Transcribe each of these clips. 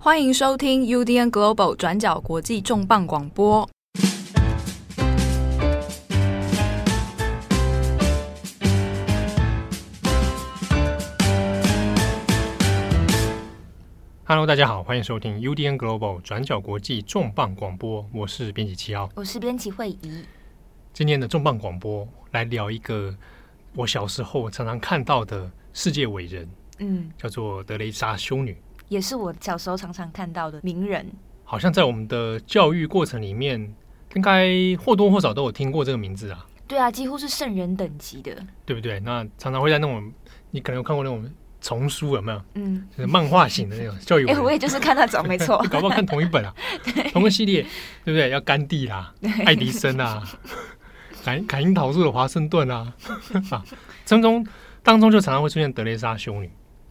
欢迎收听 UDN Global 转角国际重磅广播。Hello，大家好，欢迎收听 UDN Global 转角国际重磅广播。我是编辑七号，我是编辑惠仪。今天的重磅广播来聊一个我小时候常常看到的世界伟人，嗯，叫做德雷莎修女。也是我小时候常常看到的名人，好像在我们的教育过程里面，应该或多或少都有听过这个名字啊。对啊，几乎是圣人等级的，对不对？那常常会在那种你可能有看过那种丛书，有没有？嗯，就是漫画型的那种教育。哎，我也就是看那种，没错。搞不好看同一本啊，同个系列，对不对？要甘地啦，爱迪生啊，凯凯樱桃树的华盛顿啊，啊，当中当中就常常会出现德蕾莎修女，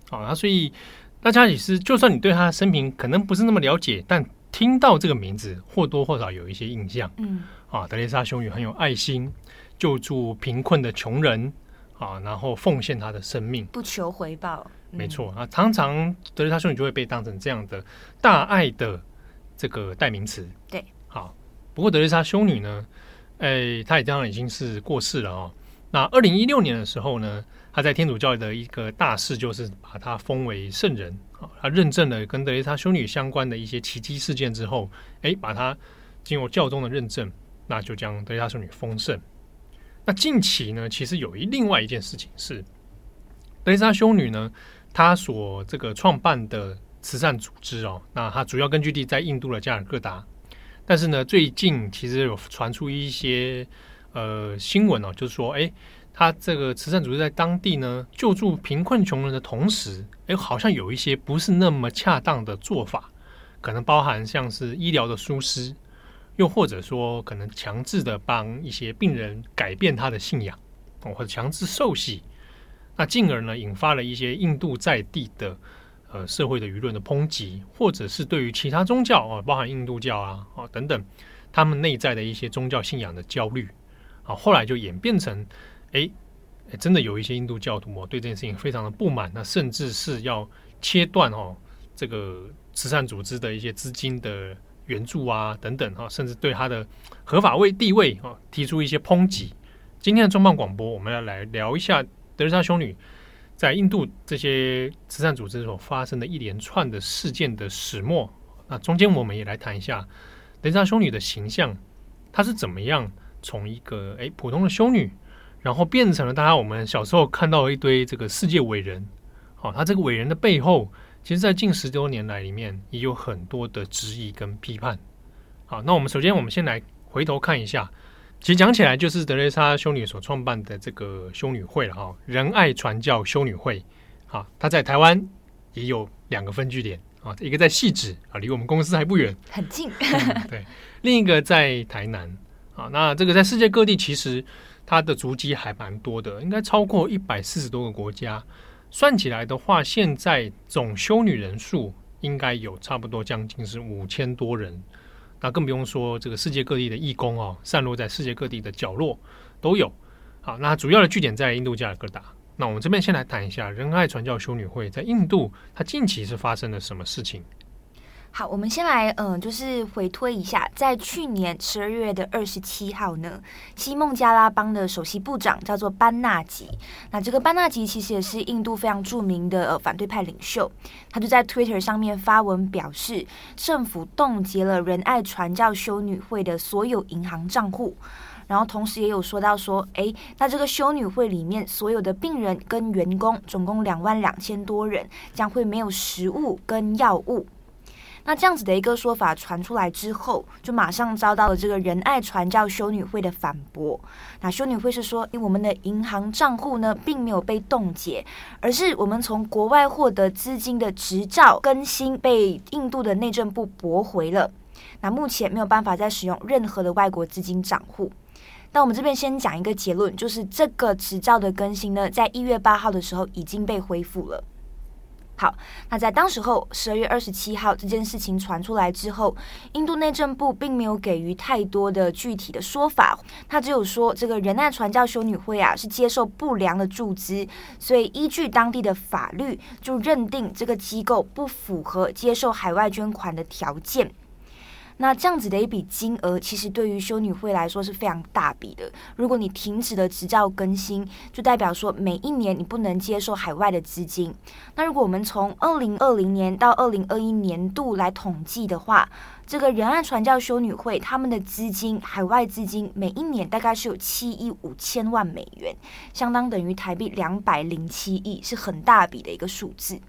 好，那所以。大家也是，就算你对他的生平可能不是那么了解，但听到这个名字或多或少有一些印象。嗯，啊，德蕾莎修女很有爱心，救助贫困的穷人啊，然后奉献她的生命，不求回报。嗯、没错啊，常常德蕾莎修女就会被当成这样的大爱的这个代名词。对，好。不过德蕾莎修女呢，哎，她也当然已经是过世了哦。那二零一六年的时候呢，他在天主教的一个大事，就是把他封为圣人啊。他认证了跟德蕾莎修女相关的一些奇迹事件之后，哎，把他经过教宗的认证，那就将德蕾莎修女封圣。那近期呢，其实有一另外一件事情是，德蕾莎修女呢，她所这个创办的慈善组织哦，那它主要根据地在印度的加尔各答，但是呢，最近其实有传出一些呃新闻哦，就是说，哎。他这个慈善组织在当地呢，救助贫困穷人的同时，哎，好像有一些不是那么恰当的做法，可能包含像是医疗的疏失，又或者说可能强制的帮一些病人改变他的信仰，哦或者强制受洗，那进而呢引发了一些印度在地的呃社会的舆论的抨击，或者是对于其他宗教啊，包含印度教啊啊等等，他们内在的一些宗教信仰的焦虑啊，后来就演变成。哎，真的有一些印度教徒哦，对这件事情非常的不满，那甚至是要切断哦这个慈善组织的一些资金的援助啊等等哈，甚至对他的合法位地位啊提出一些抨击。今天的重磅广播，我们要来聊一下德蕾莎修女在印度这些慈善组织所发生的一连串的事件的始末。那中间我们也来谈一下德蕾莎修女的形象，她是怎么样从一个哎普通的修女。然后变成了大家我们小时候看到一堆这个世界伟人，好，他这个伟人的背后，其实，在近十多年来里面也有很多的质疑跟批判。好，那我们首先我们先来回头看一下，其实讲起来就是德蕾莎修女所创办的这个修女会了哈，仁爱传教修女会。好，他在台湾也有两个分据点啊，一个在汐止啊，离我们公司还不远，很近。嗯、对，另一个在台南啊，那这个在世界各地其实。它的足迹还蛮多的，应该超过一百四十多个国家。算起来的话，现在总修女人数应该有差不多将近是五千多人。那更不用说这个世界各地的义工哦，散落在世界各地的角落都有。好，那主要的据点在印度加尔各答。那我们这边先来谈一下仁爱传教修女会在印度，它近期是发生了什么事情？好，我们先来，嗯、就是回推一下，在去年十二月的二十七号呢，西孟加拉邦的首席部长叫做班纳吉。那这个班纳吉其实也是印度非常著名的、反对派领袖，他就在 Twitter 上面发文表示，政府冻结了仁爱传教修女会的所有银行账户，然后同时也有说到说，诶，那这个修女会里面所有的病人跟员工，总共两万两千多人，将会没有食物跟药物。那这样子的一个说法传出来之后，就马上遭到了这个仁爱传教修女会的反驳。那修女会是说，因为我们的银行账户呢，并没有被冻结，而是我们从国外获得资金的执照更新被印度的内政部驳回了。那目前没有办法再使用任何的外国资金账户。那我们这边先讲一个结论，就是这个执照的更新呢，在一月八号的时候已经被恢复了。好，那在当时候十二月二十七号这件事情传出来之后，印度内政部并没有给予太多的具体的说法，他只有说这个仁爱传教修女会啊是接受不良的注资，所以依据当地的法律就认定这个机构不符合接受海外捐款的条件。那这样子的一笔金额，其实对于修女会来说是非常大笔的。如果你停止了执照更新，就代表说每一年你不能接受海外的资金。那如果我们从二零二零年到二零二一年度来统计的话，这个仁爱传教修女会他们的资金，海外资金每一年大概是有七亿五千万美元，相当等于台币两百零七亿，是很大笔的一个数字。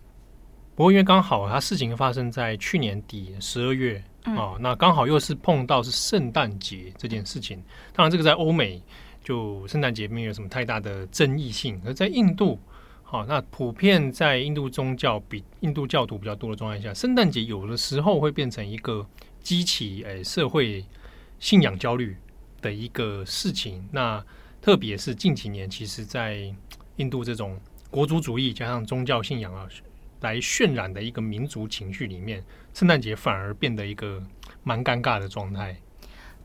不过因为刚好它事情发生在去年底十二月。哦，那刚好又是碰到是圣诞节这件事情。当然，这个在欧美就圣诞节没有什么太大的争议性，而在印度，好，那普遍在印度宗教比印度教徒比较多的状态下，圣诞节有的时候会变成一个激起诶社会信仰焦虑的一个事情。那特别是近几年，其实，在印度这种国族主义加上宗教信仰啊。来渲染的一个民族情绪里面，圣诞节反而变得一个蛮尴尬的状态。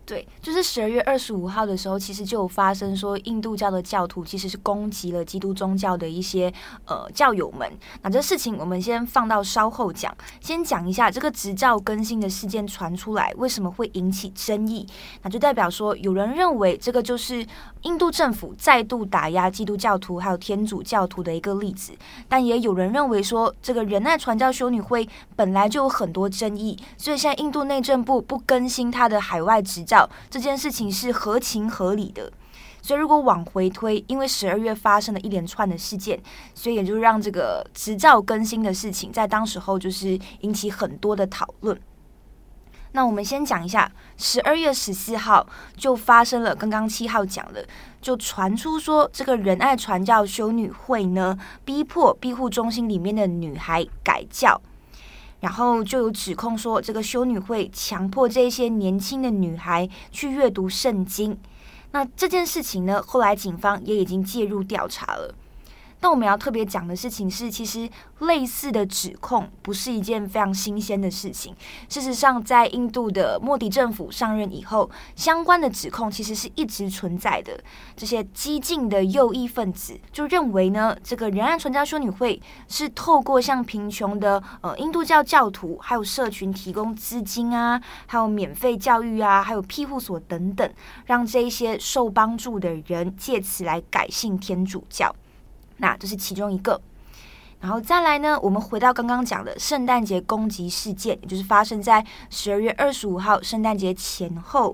对，就是十二月二十五号的时候，其实就有发生说，印度教的教徒其实是攻击了基督宗教的一些呃教友们。那这事情我们先放到稍后讲，先讲一下这个执照更新的事件传出来，为什么会引起争议？那就代表说，有人认为这个就是印度政府再度打压基督教徒还有天主教徒的一个例子，但也有人认为说，这个仁爱传教修女会本来就有很多争议，所以现在印度内政部不更新他的海外执照。这件事情是合情合理的，所以如果往回推，因为十二月发生了一连串的事件，所以也就让这个执照更新的事情在当时候就是引起很多的讨论。那我们先讲一下，十二月十四号就发生了刚刚七号讲的，就传出说这个仁爱传教修女会呢，逼迫庇护中心里面的女孩改教。然后就有指控说，这个修女会强迫这些年轻的女孩去阅读圣经。那这件事情呢，后来警方也已经介入调查了。那我们要特别讲的事情是，其实类似的指控不是一件非常新鲜的事情。事实上，在印度的莫迪政府上任以后，相关的指控其实是一直存在的。这些激进的右翼分子就认为呢，这个仁爱传教修女会是透过向贫穷的呃印度教教徒还有社群提供资金啊，还有免费教育啊，还有庇护所等等，让这一些受帮助的人借此来改信天主教。那这是其中一个，然后再来呢，我们回到刚刚讲的圣诞节攻击事件，也就是发生在十二月二十五号圣诞节前后。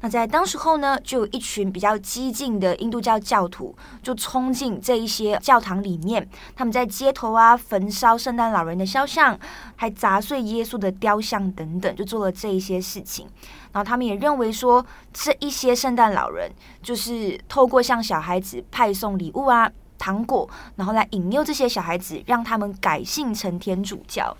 那在当时候呢，就有一群比较激进的印度教教徒就冲进这一些教堂里面，他们在街头啊焚烧圣诞老人的肖像，还砸碎耶稣的雕像等等，就做了这一些事情。然后他们也认为说，这一些圣诞老人就是透过向小孩子派送礼物啊。糖果，然后来引诱这些小孩子，让他们改信成天主教。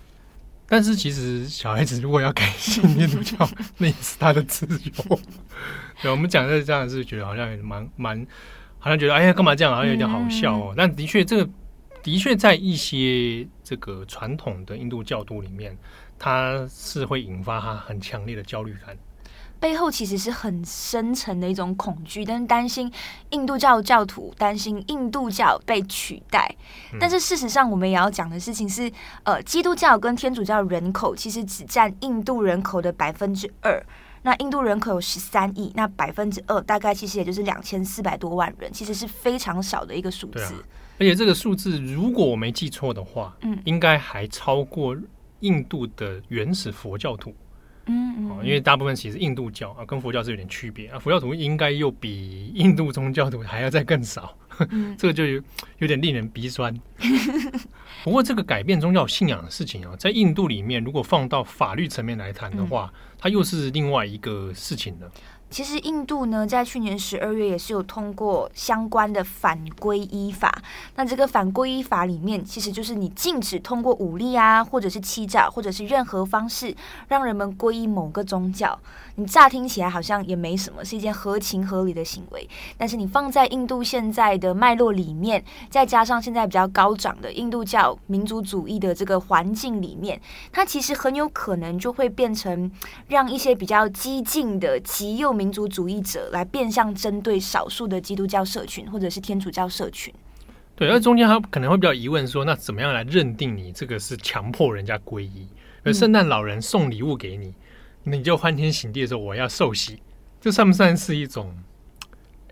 但是其实小孩子如果要改信天主教，那也是他的自由。对，我们讲的这样是觉得好像也蛮蛮，好像觉得哎呀干嘛这样，好像有点好笑哦。嗯、但的确，这个的确在一些这个传统的印度教徒里面，他是会引发他很强烈的焦虑感。背后其实是很深层的一种恐惧，但是担心印度教教徒担心印度教被取代。嗯、但是事实上，我们也要讲的事情是，呃，基督教跟天主教人口其实只占印度人口的百分之二。那印度人口有十三亿，那百分之二大概其实也就是两千四百多万人，其实是非常少的一个数字。啊、而且这个数字，如果我没记错的话，嗯，应该还超过印度的原始佛教徒。嗯，嗯，因为大部分其实印度教啊跟佛教是有点区别啊，佛教徒应该又比印度宗教徒还要再更少，嗯、这个就有，有点令人鼻酸。不过这个改变宗教信仰的事情啊，在印度里面，如果放到法律层面来谈的话，嗯、它又是另外一个事情了。其实印度呢，在去年十二月也是有通过相关的反皈依法。那这个反皈依法里面，其实就是你禁止通过武力啊，或者是欺诈，或者是任何方式让人们皈依某个宗教。你乍听起来好像也没什么，是一件合情合理的行为。但是你放在印度现在的脉络里面，再加上现在比较高涨的印度教民族主义的这个环境里面，它其实很有可能就会变成让一些比较激进的极右。民族主义者来变相针对少数的基督教社群或者是天主教社群，对，而中间他可能会比较疑问说，那怎么样来认定你这个是强迫人家皈依？而圣诞老人送礼物给你，嗯、你就欢天喜地的说我要受洗，这算不算是一种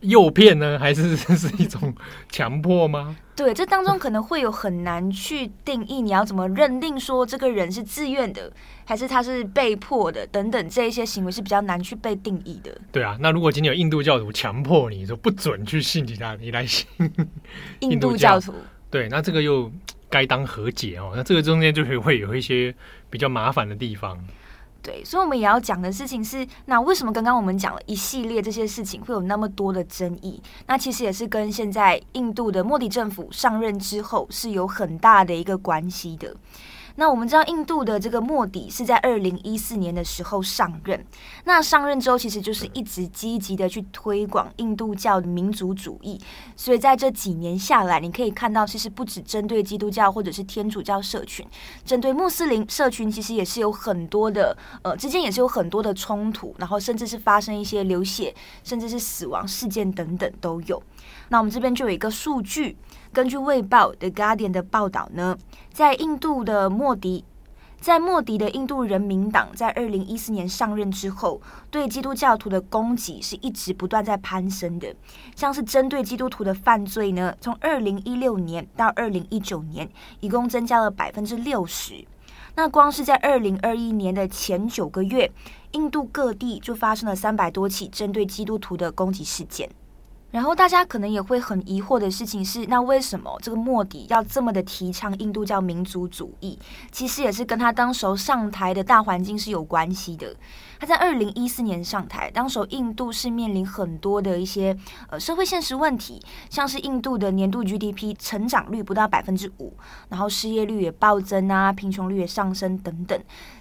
诱骗呢？还是 是一种强迫吗？对，这当中可能会有很难去定义，你要怎么认定说这个人是自愿的，还是他是被迫的，等等，这一些行为是比较难去被定义的。对啊，那如果今天有印度教徒强迫你说不准去信其他，你来信 印度教徒，对，那这个又该当何解哦？那这个中间就会会有一些比较麻烦的地方。对，所以，我们也要讲的事情是，那为什么刚刚我们讲了一系列这些事情会有那么多的争议？那其实也是跟现在印度的莫迪政府上任之后是有很大的一个关系的。那我们知道，印度的这个莫迪是在二零一四年的时候上任。那上任之后，其实就是一直积极的去推广印度教的民族主义。所以在这几年下来，你可以看到，其实不止针对基督教或者是天主教社群，针对穆斯林社群，其实也是有很多的呃之间也是有很多的冲突，然后甚至是发生一些流血，甚至是死亡事件等等都有。那我们这边就有一个数据。根据《卫报》The Guardian 的报道呢，在印度的莫迪，在莫迪的印度人民党在二零一四年上任之后，对基督教徒的攻击是一直不断在攀升的。像是针对基督徒的犯罪呢，从二零一六年到二零一九年，一共增加了百分之六十。那光是在二零二一年的前九个月，印度各地就发生了三百多起针对基督徒的攻击事件。然后大家可能也会很疑惑的事情是，那为什么这个莫迪要这么的提倡印度教民族主义？其实也是跟他当时候上台的大环境是有关系的。他在二零一四年上台，当时候印度是面临很多的一些呃社会现实问题，像是印度的年度 GDP 成长率不到百分之五，然后失业率也暴增啊，贫穷率也上升等等。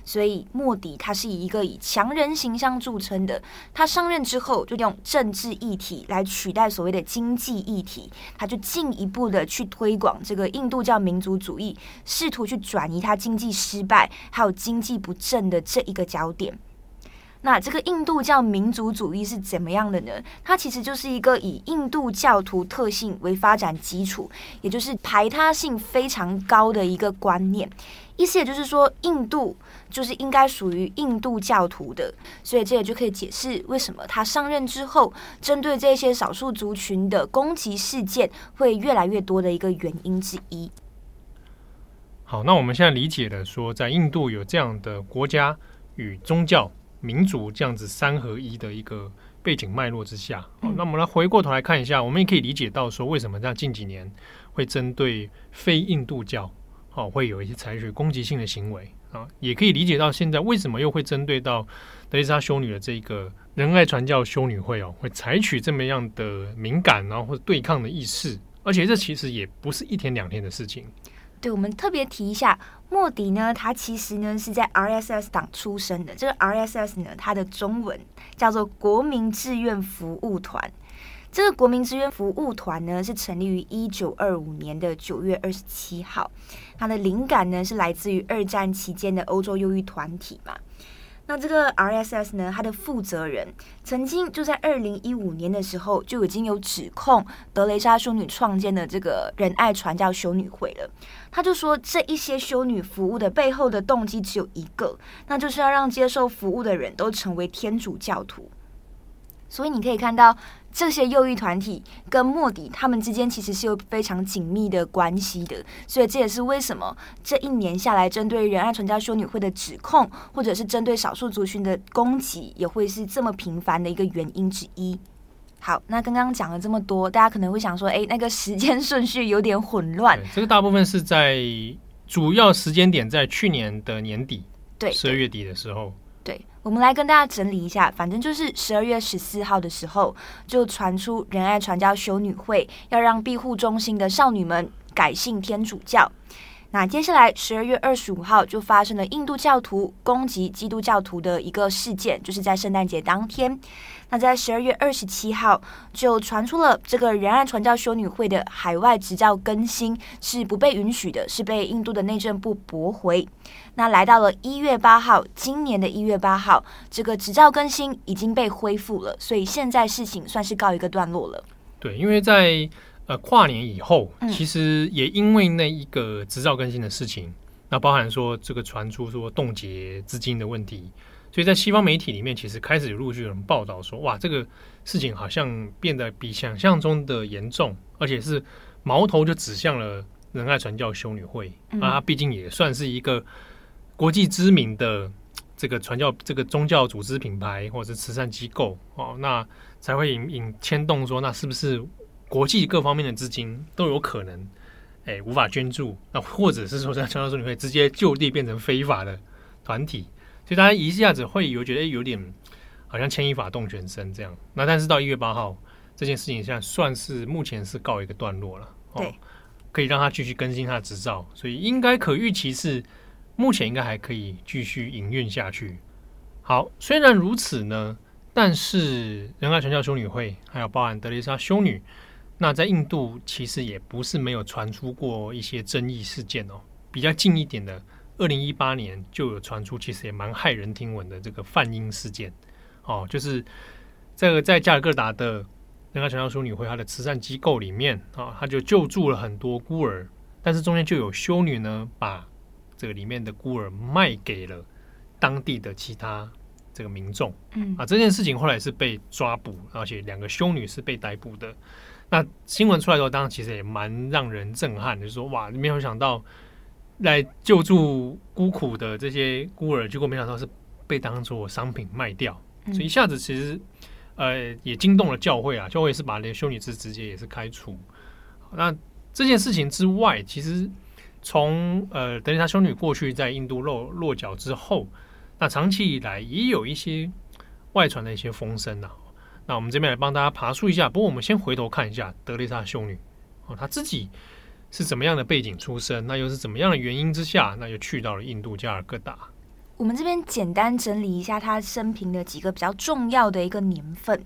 所以莫迪他是以一个以强人形象著称的，他上任之后就用政治议题来取代所谓的经济议题，他就进一步的去推广这个印度教民族主义，试图去转移他经济失败还有经济不振的这一个焦点。那这个印度教民族主义是怎么样的呢？它其实就是一个以印度教徒特性为发展基础，也就是排他性非常高的一个观念。意思也就是说，印度就是应该属于印度教徒的，所以这也就可以解释为什么他上任之后，针对这些少数族群的攻击事件会越来越多的一个原因之一。好，那我们现在理解了说，在印度有这样的国家与宗教。民族这样子三合一的一个背景脉络之下，好，那我们来回过头来看一下，我们也可以理解到说，为什么在近几年会针对非印度教，好，会有一些采取攻击性的行为啊，也可以理解到现在为什么又会针对到德丽莎修女的这个仁爱传教修女会哦，会采取这么样的敏感然后或者对抗的意识，而且这其实也不是一天两天的事情。对，我们特别提一下，莫迪呢，他其实呢是在 RSS 党出生的。这个 RSS 呢，它的中文叫做国民志愿服务团。这个国民志愿服务团呢，是成立于一九二五年的九月二十七号。它的灵感呢，是来自于二战期间的欧洲右翼团体嘛。那这个 RSS 呢，它的负责人曾经就在二零一五年的时候就已经有指控德雷莎修女创建的这个仁爱传教修女会了。他就说，这一些修女服务的背后的动机只有一个，那就是要让接受服务的人都成为天主教徒。所以你可以看到。这些右翼团体跟莫迪他们之间其实是有非常紧密的关系的，所以这也是为什么这一年下来，针对仁爱传教修女会的指控，或者是针对少数族群的攻击，也会是这么频繁的一个原因之一。好，那刚刚讲了这么多，大家可能会想说，哎，那个时间顺序有点混乱。这个大部分是在主要时间点在去年的年底，对，十二月底的时候。对，我们来跟大家整理一下，反正就是十二月十四号的时候，就传出仁爱传教修女会要让庇护中心的少女们改信天主教。那接下来十二月二十五号就发生了印度教徒攻击基督教徒的一个事件，就是在圣诞节当天。那在十二月二十七号就传出了这个仁爱传教修女会的海外执照更新是不被允许的，是被印度的内政部驳回。那来到了一月八号，今年的一月八号，这个执照更新已经被恢复了，所以现在事情算是告一个段落了。对，因为在呃，跨年以后，其实也因为那一个执照更新的事情，嗯、那包含说这个传出说冻结资金的问题，所以在西方媒体里面，其实开始有陆续有人报道说，哇，这个事情好像变得比想象中的严重，而且是矛头就指向了仁爱传教修女会，嗯、啊，毕竟也算是一个国际知名的这个传教这个宗教组织品牌或者是慈善机构哦，那才会引引牵动说，那是不是？国际各方面的资金都有可能，哎、欸，无法捐助，那或者是说，在传教说你会直接就地变成非法的团体，所以大家一下子会有觉得有点好像牵一发动全身这样。那但是到一月八号，这件事情现在算是目前是告一个段落了，哦，对，可以让他继续更新他的执照，所以应该可预期是目前应该还可以继续营运下去。好，虽然如此呢，但是仁爱传教修女会还有包含德蕾莎修女。那在印度其实也不是没有传出过一些争议事件哦，比较近一点的，二零一八年就有传出，其实也蛮骇人听闻的这个梵音事件哦，就是这个在加尔各答的仁爱传教修女会，它的慈善机构里面啊，他就救助了很多孤儿，但是中间就有修女呢，把这个里面的孤儿卖给了当地的其他这个民众，嗯啊，这件事情后来是被抓捕，而且两个修女是被逮捕的。那新闻出来之后，当然其实也蛮让人震撼的，就是说哇，没有想到来救助孤苦的这些孤儿，结果没想到是被当做商品卖掉，所以一下子其实呃也惊动了教会啊，教会是把那修女是直接也是开除。那这件事情之外，其实从呃德丽莎修女过去在印度落落脚之后，那长期以来也有一些外传的一些风声啊。那我们这边来帮大家爬梳一下，不过我们先回头看一下德丽莎修女哦，她自己是怎么样的背景出身，那又是怎么样的原因之下，那又去到了印度加尔各答。我们这边简单整理一下她生平的几个比较重要的一个年份。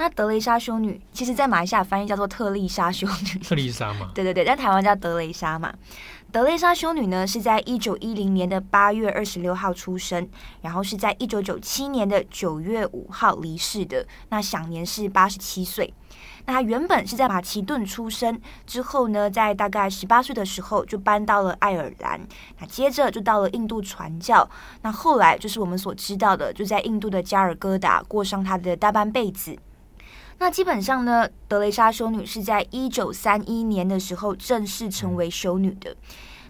那德蕾莎修女，其实在马来西亚翻译叫做特丽莎修女，特丽莎嘛，对对对，在台湾叫德蕾莎嘛。德蕾莎修女呢，是在一九一零年的八月二十六号出生，然后是在一九九七年的九月五号离世的，那享年是八十七岁。那她原本是在马其顿出生，之后呢，在大概十八岁的时候就搬到了爱尔兰，那接着就到了印度传教，那后来就是我们所知道的，就在印度的加尔各答过上她的大半辈子。那基本上呢，德蕾莎修女是在一九三一年的时候正式成为修女的。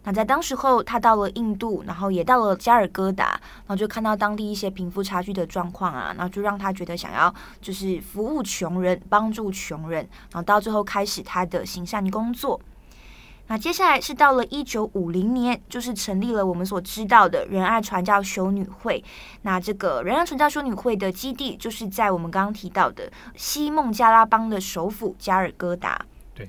那在当时候，她到了印度，然后也到了加尔各答，然后就看到当地一些贫富差距的状况啊，然后就让她觉得想要就是服务穷人，帮助穷人，然后到最后开始她的行善工作。那接下来是到了一九五零年，就是成立了我们所知道的仁爱传教修女会。那这个仁爱传教修女会的基地，就是在我们刚刚提到的西孟加拉邦的首府加尔各答。对，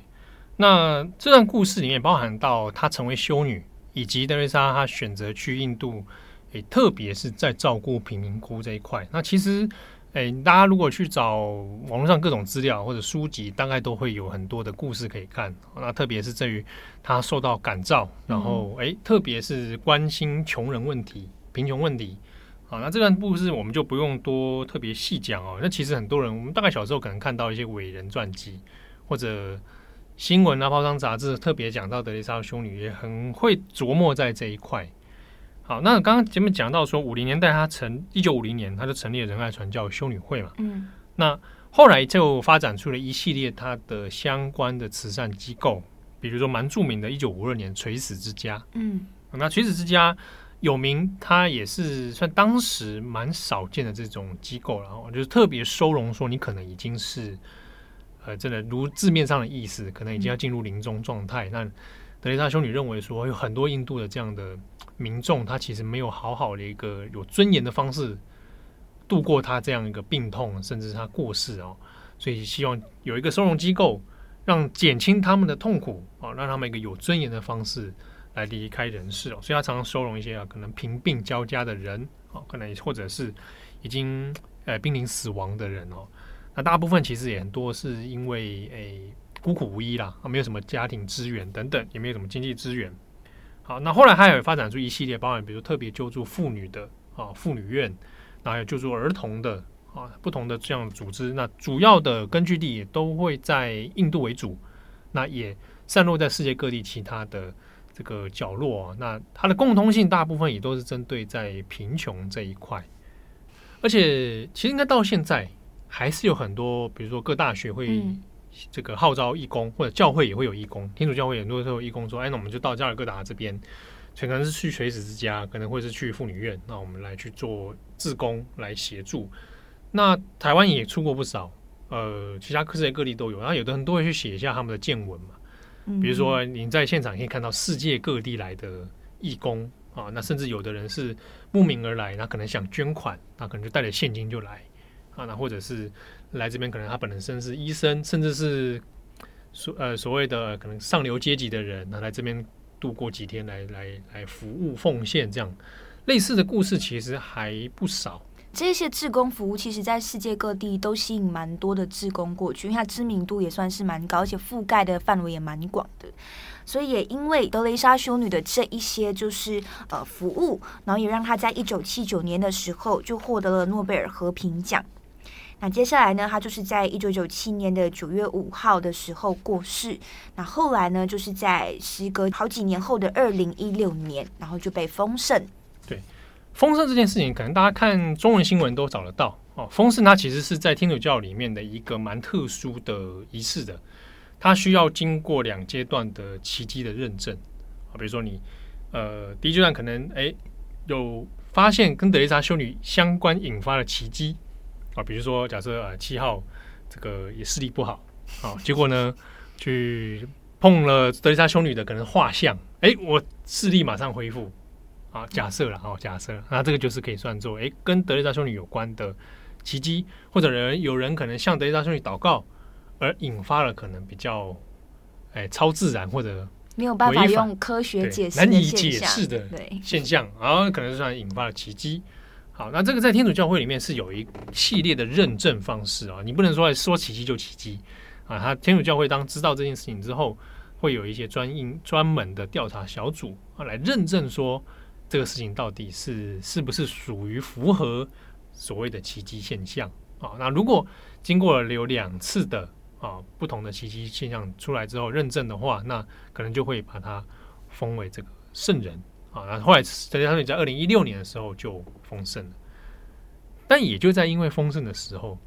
那这段故事里面包含到她成为修女，以及德蕾莎她选择去印度，诶，特别是在照顾贫民窟这一块。那其实。哎，大家如果去找网络上各种资料或者书籍，大概都会有很多的故事可以看。那特别是在于他受到感召，然后哎，特别是关心穷人问题、贫穷问题。好，那这段故事我们就不用多特别细讲哦。那其实很多人，我们大概小时候可能看到一些伟人传记或者新闻啊、报章杂志，特别讲到德蕾莎修女，也很会琢磨在这一块。好，那刚刚前面讲到说，五零年代他成一九五零年他就成立了仁爱传教修女会嘛，嗯，那后来就发展出了一系列他的相关的慈善机构，比如说蛮著名的，一九五二年垂死之家，嗯，那垂死之家有名，它也是算当时蛮少见的这种机构，然后就是特别收容说你可能已经是呃，真的如字面上的意思，可能已经要进入临终状态，那德雷莎修女认为说有很多印度的这样的。民众他其实没有好好的一个有尊严的方式度过他这样一个病痛，甚至他过世哦，所以希望有一个收容机构，让减轻他们的痛苦啊，让他们一个有尊严的方式来离开人世哦。所以他常常收容一些啊，可能贫病交加的人啊，可能或者是已经呃濒临死亡的人哦。那大部分其实也很多是因为诶、孤苦无依啦，啊，没有什么家庭资源等等，也没有什么经济资源。好，那后来还有发展出一系列包含，比如特别救助妇女的啊妇女院。然后还有救助儿童的啊，不同的这样的组织，那主要的根据地也都会在印度为主，那也散落在世界各地其他的这个角落。那它的共通性大部分也都是针对在贫穷这一块，而且其实应该到现在还是有很多，比如说各大学会这个号召义工，或者教会也会有义工，天主教会很多时候义工说，哎，那我们就到加尔各答这边。可能是去垂死之家，可能会是去妇女院。那我们来去做志工来协助。那台湾也出过不少，呃，其他世界各地都有。然后有的人都会去写一下他们的见闻嘛。比如说你在现场可以看到世界各地来的义工啊，那甚至有的人是慕名而来，那可能想捐款，那可能就带着现金就来啊。那或者是来这边，可能他本身是医生，甚至是所呃所谓的可能上流阶级的人，那来这边。度过几天来来来服务奉献，这样类似的故事其实还不少。这些志工服务，其实在世界各地都吸引蛮多的志工过去，因为它知名度也算是蛮高，而且覆盖的范围也蛮广的。所以也因为德雷莎修女的这一些就是呃服务，然后也让她在一九七九年的时候就获得了诺贝尔和平奖。那接下来呢，他就是在一九九七年的九月五号的时候过世。那后来呢，就是在时隔好几年后的二零一六年，然后就被封圣。对，封圣这件事情，可能大家看中文新闻都找得到哦。封圣它其实是在天主教里面的一个蛮特殊的仪式的，它需要经过两阶段的奇迹的认证啊。比如说你呃，第一阶段可能哎有发现跟德雷莎修女相关引发的奇迹。啊，比如说，假设呃七号这个也视力不好，啊，结果呢去碰了德丽莎修女的可能画像，哎，我视力马上恢复，啊，假设了，哦，假设，那这个就是可以算作哎跟德丽莎修女有关的奇迹，或者人有人可能向德丽莎修女祷告，而引发了可能比较哎超自然或者没有办法用科学解释难以解释的现象，然后可能算引发了奇迹。好，那这个在天主教会里面是有一系列的认证方式啊，你不能说说奇迹就奇迹啊。他天主教会当知道这件事情之后，会有一些专应专门的调查小组啊，来认证说这个事情到底是是不是属于符合所谓的奇迹现象啊。那如果经过了有两次的啊不同的奇迹现象出来之后认证的话，那可能就会把它封为这个圣人。啊，然后后来德雷莎修女在二零一六年的时候就丰盛了，但也就在因为丰盛的时候，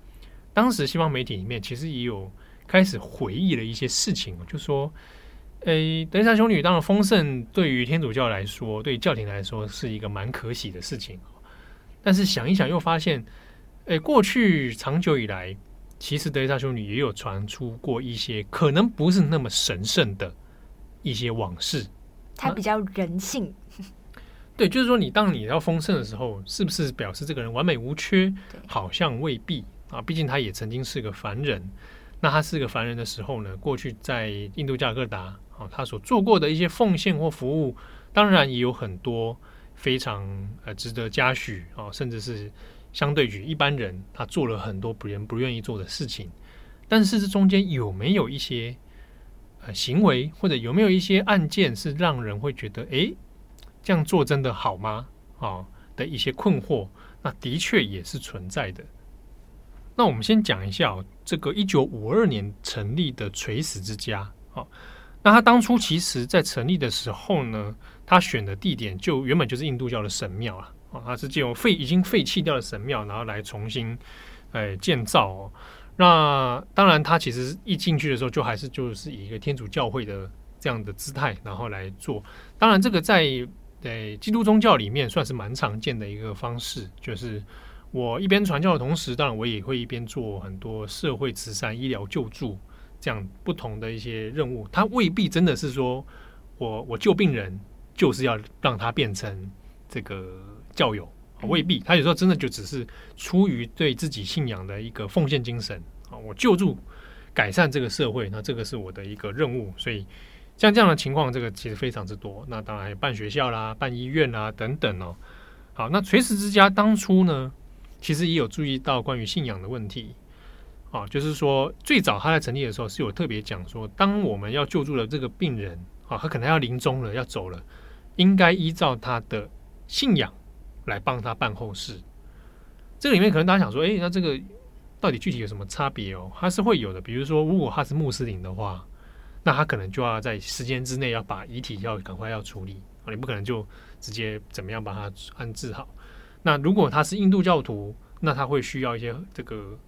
当时西方媒体里面其实也有开始回忆了一些事情，就说，诶，德雷莎修女当然丰盛对于天主教来说，对教廷来说是一个蛮可喜的事情，但是想一想又发现，诶，过去长久以来，其实德雷莎修女也有传出过一些可能不是那么神圣的一些往事。他比较人性，对，就是说，你当你要丰盛的时候，是不是表示这个人完美无缺？好像未必啊，毕竟他也曾经是个凡人。那他是个凡人的时候呢，过去在印度加尔各答啊，他所做过的一些奉献或服务，当然也有很多非常呃值得嘉许啊，甚至是相对于一般人，他做了很多别人不愿意做的事情。但是这中间有没有一些呃？行为或者有没有一些案件是让人会觉得，诶，这样做真的好吗？啊的一些困惑，那的确也是存在的。那我们先讲一下，这个一九五二年成立的垂死之家，啊，那他当初其实在成立的时候呢，他选的地点就原本就是印度教的神庙啊，啊，他是借用废已经废弃掉的神庙，然后来重新哎建造哦。那当然，他其实一进去的时候，就还是就是以一个天主教会的这样的姿态，然后来做。当然，这个在呃基督宗教里面算是蛮常见的一个方式，就是我一边传教的同时，当然我也会一边做很多社会慈善、医疗救助这样不同的一些任务。他未必真的是说我我救病人，就是要让他变成这个教友，未必，他有时候真的就只是出于对自己信仰的一个奉献精神啊，我救助改善这个社会，那这个是我的一个任务。所以像这样的情况，这个其实非常之多。那当然办学校啦、办医院啦等等哦。好，那垂石之家当初呢，其实也有注意到关于信仰的问题啊，就是说最早他在成立的时候是有特别讲说，当我们要救助了这个病人啊，他可能要临终了，要走了，应该依照他的信仰来帮他办后事。这个里面可能大家想说，诶，那这个到底具体有什么差别哦？它是会有的，比如说如果他是穆斯林的话，那他可能就要在时间之内要把遗体要赶快要处理啊，你不可能就。直接怎么样把它安置好？那如果他是印度教徒，那他会需要一些这个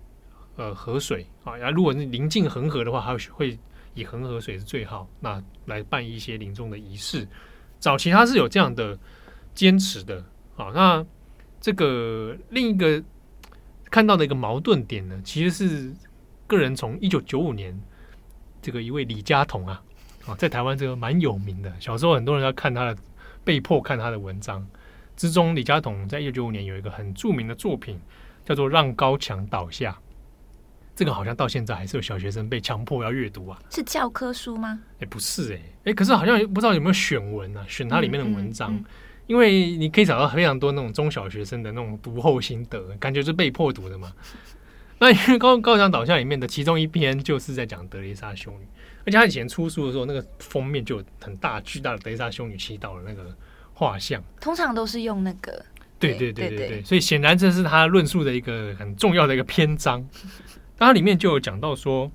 呃河水啊。然后如果是临近恒河的话，他会以恒河水是最好，那来办一些临终的仪式。早期他是有这样的坚持的啊。那这个另一个看到的一个矛盾点呢，其实是个人从一九九五年这个一位李家彤啊啊，在台湾这个蛮有名的，小时候很多人要看他的。被迫看他的文章之中，李家彤在一九九五年有一个很著名的作品，叫做《让高墙倒下》。这个好像到现在还是有小学生被强迫要阅读啊。是教科书吗？哎，不是哎，哎，可是好像不知道有没有选文啊，选它里面的文章，嗯嗯嗯、因为你可以找到非常多那种中小学生的那种读后心得，感觉是被迫读的嘛。那因为高高墙导向里面的其中一篇就是在讲德雷莎修女。而且他以前出书的时候，那个封面就有很大巨大的德雷莎修女祈祷的那个画像，通常都是用那个。对对对对对，所以显然这是他论述的一个很重要的一个篇章。那它里面就有讲到说，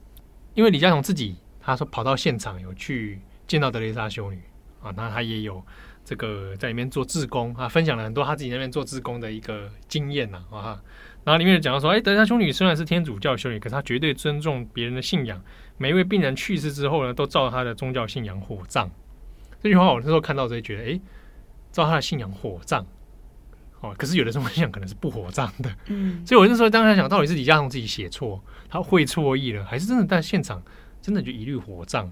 因为李佳彤自己他说跑到现场有去见到德雷莎修女啊，那他也有这个在里面做志工啊，分享了很多他自己那边做志工的一个经验呐啊。然后里面讲到说，哎，德蕾莎修女虽然是天主教修女，可是她绝对尊重别人的信仰。每一位病人去世之后呢，都照他的宗教信仰火葬。这句话我那时候看到之后觉得，哎，照他的信仰火葬，哦，可是有的宗教信仰可能是不火葬的。嗯，所以我那时候当时想到底是李嘉彤自己写错，他会错意了，还是真的在现场真的就一律火葬？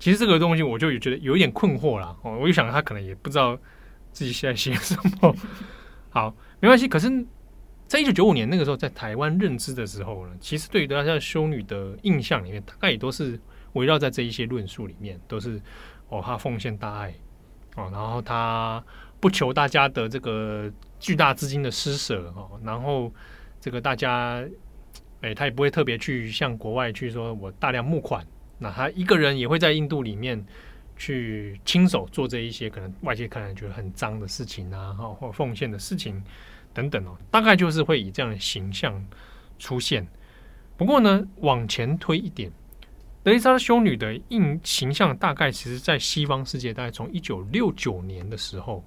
其实这个东西我就觉得有一点困惑啦。哦，我就想他可能也不知道自己现在写什么。好，没关系。可是。在一九九五年那个时候，在台湾认知的时候呢，其实对于德蕾莎修女的印象里面，大概也都是围绕在这一些论述里面，都是哦，她奉献大爱哦，然后她不求大家的这个巨大资金的施舍哦，然后这个大家哎，她也不会特别去向国外去说我大量募款，那她一个人也会在印度里面去亲手做这一些可能外界看来觉得很脏的事情啊，或奉献的事情。等等哦，大概就是会以这样的形象出现。不过呢，往前推一点，德蕾莎修女的印形象大概其实在西方世界，大概从一九六九年的时候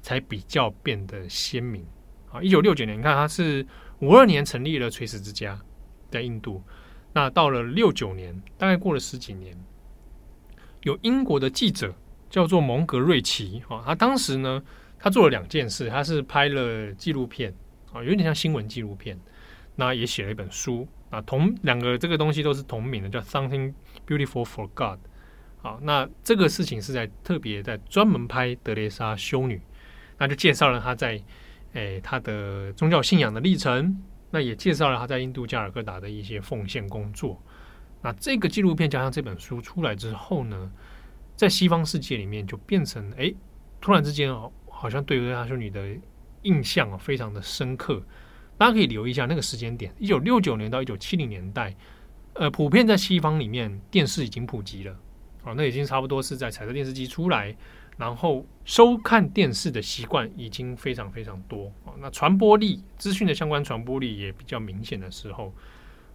才比较变得鲜明啊。一九六九年，你看她是五二年成立了垂石之家在印度，那到了六九年，大概过了十几年，有英国的记者叫做蒙格瑞奇啊，他当时呢。他做了两件事，他是拍了纪录片啊，有点像新闻纪录片，那也写了一本书啊，同两个这个东西都是同名的，叫《Something Beautiful for God》。好，那这个事情是在特别在专门拍德蕾莎修女，那就介绍了他在诶他的宗教信仰的历程，那也介绍了他在印度加尔各答的一些奉献工作。那这个纪录片加上这本书出来之后呢，在西方世界里面就变成诶，突然之间哦。好像对德蕾莎修女的印象啊，非常的深刻。大家可以留意一下那个时间点，一九六九年到一九七零年代，呃，普遍在西方里面电视已经普及了，啊，那已经差不多是在彩色电视机出来，然后收看电视的习惯已经非常非常多，啊，那传播力、资讯的相关传播力也比较明显的时候，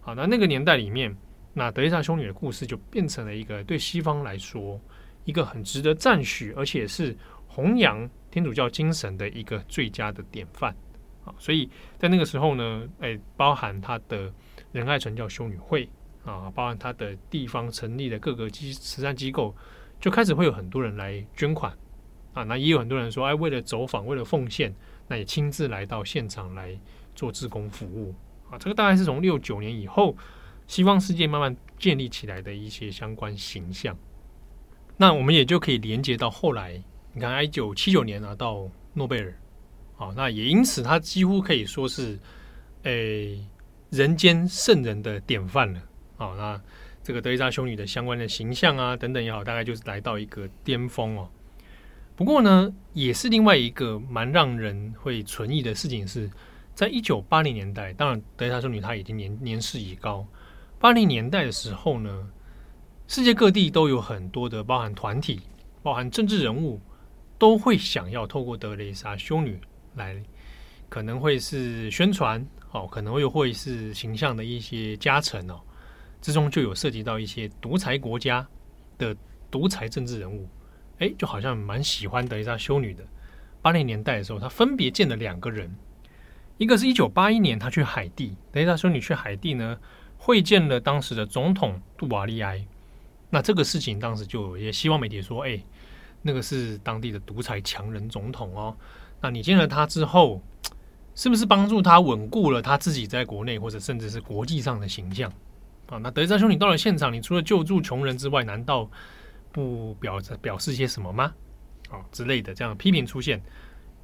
好，那那个年代里面，那德蕾莎修女的故事就变成了一个对西方来说一个很值得赞许，而且是弘扬。天主教精神的一个最佳的典范啊，所以在那个时候呢，诶，包含他的仁爱传教修女会啊，包含他的地方成立的各个机慈善机构，就开始会有很多人来捐款啊，那也有很多人说，哎，为了走访，为了奉献，那也亲自来到现场来做志工服务啊，这个大概是从六九年以后，西方世界慢慢建立起来的一些相关形象，那我们也就可以连接到后来。你看，一九七九年拿到诺贝尔哦，那也因此他几乎可以说是，诶，人间圣人的典范了。哦，那这个德丽莎修女的相关的形象啊等等也好，大概就是来到一个巅峰哦。不过呢，也是另外一个蛮让人会存疑的事情是，在一九八零年代，当然德丽莎修女她已经年年事已高。八零年代的时候呢，世界各地都有很多的包含团体、包含政治人物，都会想要透过德雷莎修女来，可能会是宣传哦，可能又会是形象的一些加成哦，之中就有涉及到一些独裁国家的独裁政治人物。哎，就好像蛮喜欢德雷莎修女的。八零年代的时候，他分别见了两个人，一个是一九八一年，他去海地，德雷莎修女去海地呢，会见了当时的总统杜瓦利埃。那这个事情当时就有一些西方媒体说，哎，那个是当地的独裁强人总统哦。那你见了他之后，是不是帮助他稳固了他自己在国内或者甚至是国际上的形象啊？那德蕾莎修女到了现场，你除了救助穷人之外，难道？不表表示些什么吗？哦之类的这样批评出现。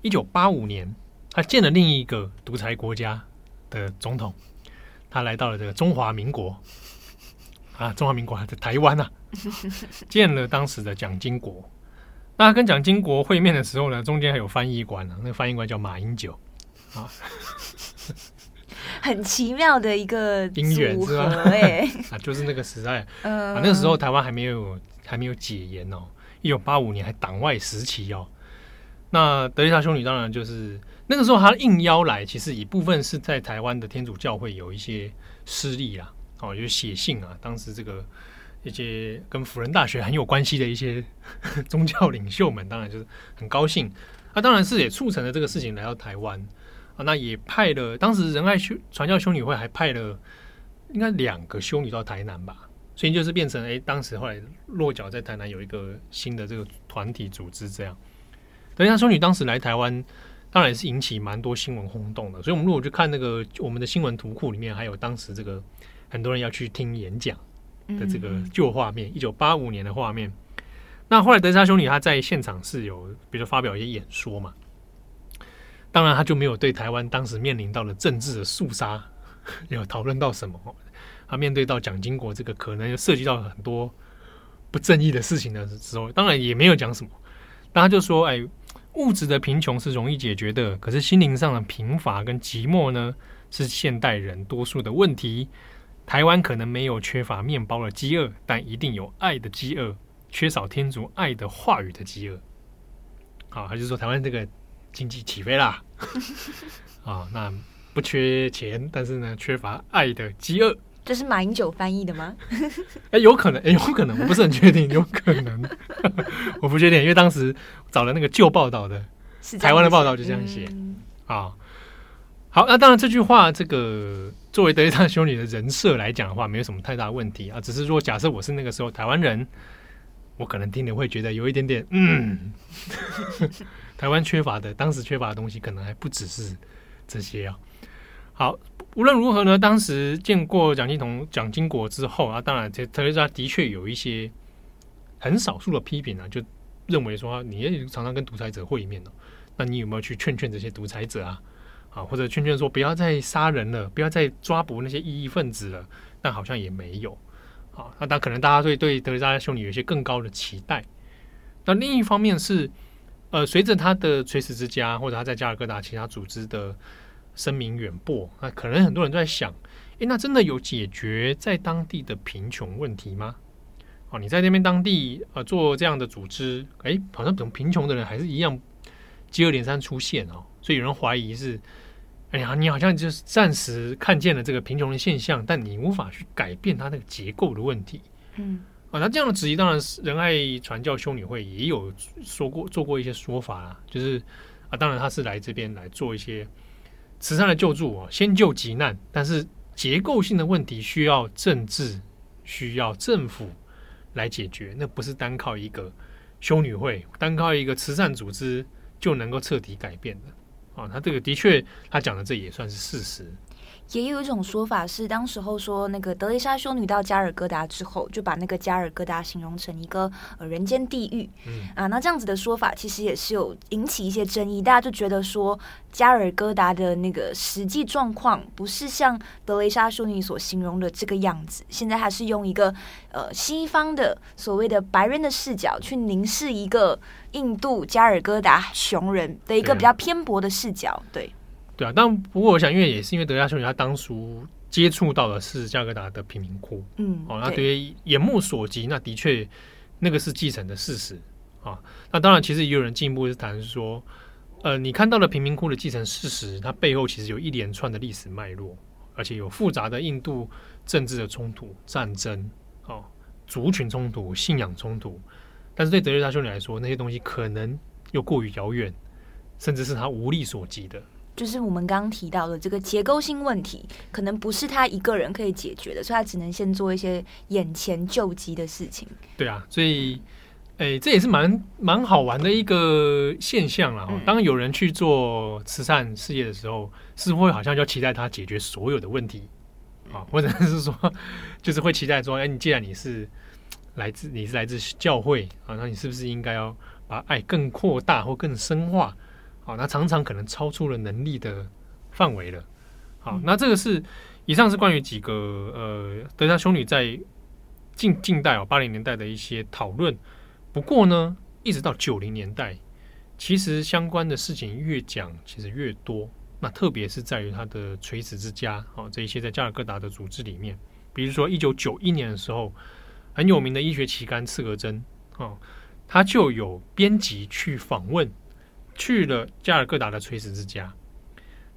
一九八五年，他见了另一个独裁国家的总统，他来到了这个中华民国啊，中华民国还在台湾呐、啊，见了当时的蒋经国。那他跟蒋经国会面的时候呢，中间还有翻译官呢、啊，那个翻译官叫马英九啊，很奇妙的一个姻缘是吧？哎，啊，就是那个时代，啊，那个时候台湾还没有。还没有解严哦，一九八五年还党外时期哦。那德丽莎修女当然就是那个时候，她应邀来，其实一部分是在台湾的天主教会有一些失利啦，哦，就写信啊，当时这个一些跟辅仁大学很有关系的一些 宗教领袖们，当然就是很高兴。那当然是也促成了这个事情来到台湾啊，那也派了当时仁爱修传教修女会还派了应该两个修女到台南吧。所以就是变成哎，当时后来落脚在台南有一个新的这个团体组织，这样。德蕾莎修女当时来台湾，当然也是引起蛮多新闻轰动的。所以，我们如果去看那个我们的新闻图库里面，还有当时这个很多人要去听演讲的这个旧画面，一九八五年的画面。那后来德蕾莎修女她在现场是有，比如说发表一些演说嘛。当然，他就没有对台湾当时面临到了政治的肃杀 有讨论到什么。他面对到蒋经国这个可能涉及到很多不正义的事情的时候，当然也没有讲什么。但他就说：“哎，物质的贫穷是容易解决的，可是心灵上的贫乏跟寂寞呢，是现代人多数的问题。台湾可能没有缺乏面包的饥饿，但一定有爱的饥饿，缺少天主爱的话语的饥饿。”啊，他就说台湾这个经济起飞啦，啊，那不缺钱，但是呢，缺乏爱的饥饿。这是马英九翻译的吗？哎，有可能，哎，有可能，我不是很确定，有可能，我不确定，因为当时找了那个旧报道的，台湾的报道就这样写啊。好，那当然这句话，这个作为德蕾莎修女的人设来讲的话，没有什么太大问题啊。只是说，假设我是那个时候台湾人，我可能听了会觉得有一点点，嗯，台湾缺乏的，当时缺乏的东西，可能还不只是这些啊。好。无论如何呢，当时见过蒋经彤、蒋经国之后啊，当然，这德蕾莎的确有一些很少数的批评啊，就认为说，你也常常跟独裁者会面呢，那你有没有去劝劝这些独裁者啊？啊，或者劝劝说不要再杀人了，不要再抓捕那些异议分子了？但好像也没有。啊，那可能大家对对德雷莎修女有一些更高的期待。那另一方面是，呃，随着他的垂死之家或者他在加尔各答其他组织的。声名远播，那可能很多人都在想，诶，那真的有解决在当地的贫穷问题吗？哦，你在那边当地呃做这样的组织，诶，好像等贫穷的人还是一样接二连三出现哦，所以有人怀疑是，哎呀，你好像就是暂时看见了这个贫穷的现象，但你无法去改变它那个结构的问题。嗯，啊，那这样的质疑，当然是仁爱传教修女会也有说过做过一些说法啦，就是啊，当然他是来这边来做一些。慈善的救助啊，先救急难，但是结构性的问题需要政治、需要政府来解决，那不是单靠一个修女会、单靠一个慈善组织就能够彻底改变的啊。他这个的确，他讲的这也算是事实。也有一种说法是，当时候说那个德雷莎修女到加尔各答之后，就把那个加尔各答形容成一个呃人间地狱。嗯啊，那这样子的说法其实也是有引起一些争议，大家就觉得说加尔各答的那个实际状况不是像德雷莎修女所形容的这个样子。现在还是用一个呃西方的所谓的白人的视角去凝视一个印度加尔各答穷人的一个比较偏薄的视角，对。对啊，但不过我想，因为也是因为德雷莎修女她当初接触到的是加格达的贫民窟，嗯，哦，那对于眼目所及，那的确那个是继承的事实啊。那当然，其实也有人进一步是谈说，呃，你看到了贫民窟的继承事实，它背后其实有一连串的历史脉络，而且有复杂的印度政治的冲突、战争，哦，族群冲突、信仰冲突。但是对德瑞莎修女来说，那些东西可能又过于遥远，甚至是他无力所及的。就是我们刚刚提到的这个结构性问题，可能不是他一个人可以解决的，所以他只能先做一些眼前救急的事情。对啊，所以，哎，这也是蛮蛮好玩的一个现象啦。嗯、当有人去做慈善事业的时候，似乎会好像就期待他解决所有的问题啊，或者是说，就是会期待说，哎，你既然你是来自你是来自教会啊，那你是不是应该要把爱更扩大或更深化？好，那常常可能超出了能力的范围了。好，那这个是以上是关于几个呃德雷莎修女在近近代哦八零年代的一些讨论。不过呢，一直到九零年代，其实相关的事情越讲其实越多。那特别是在于他的垂死之家哦，这一些在加尔各答的组织里面，比如说一九九一年的时候，很有名的医学期刊《刺格针》哦，他就有编辑去访问。去了加尔各答的垂死之家，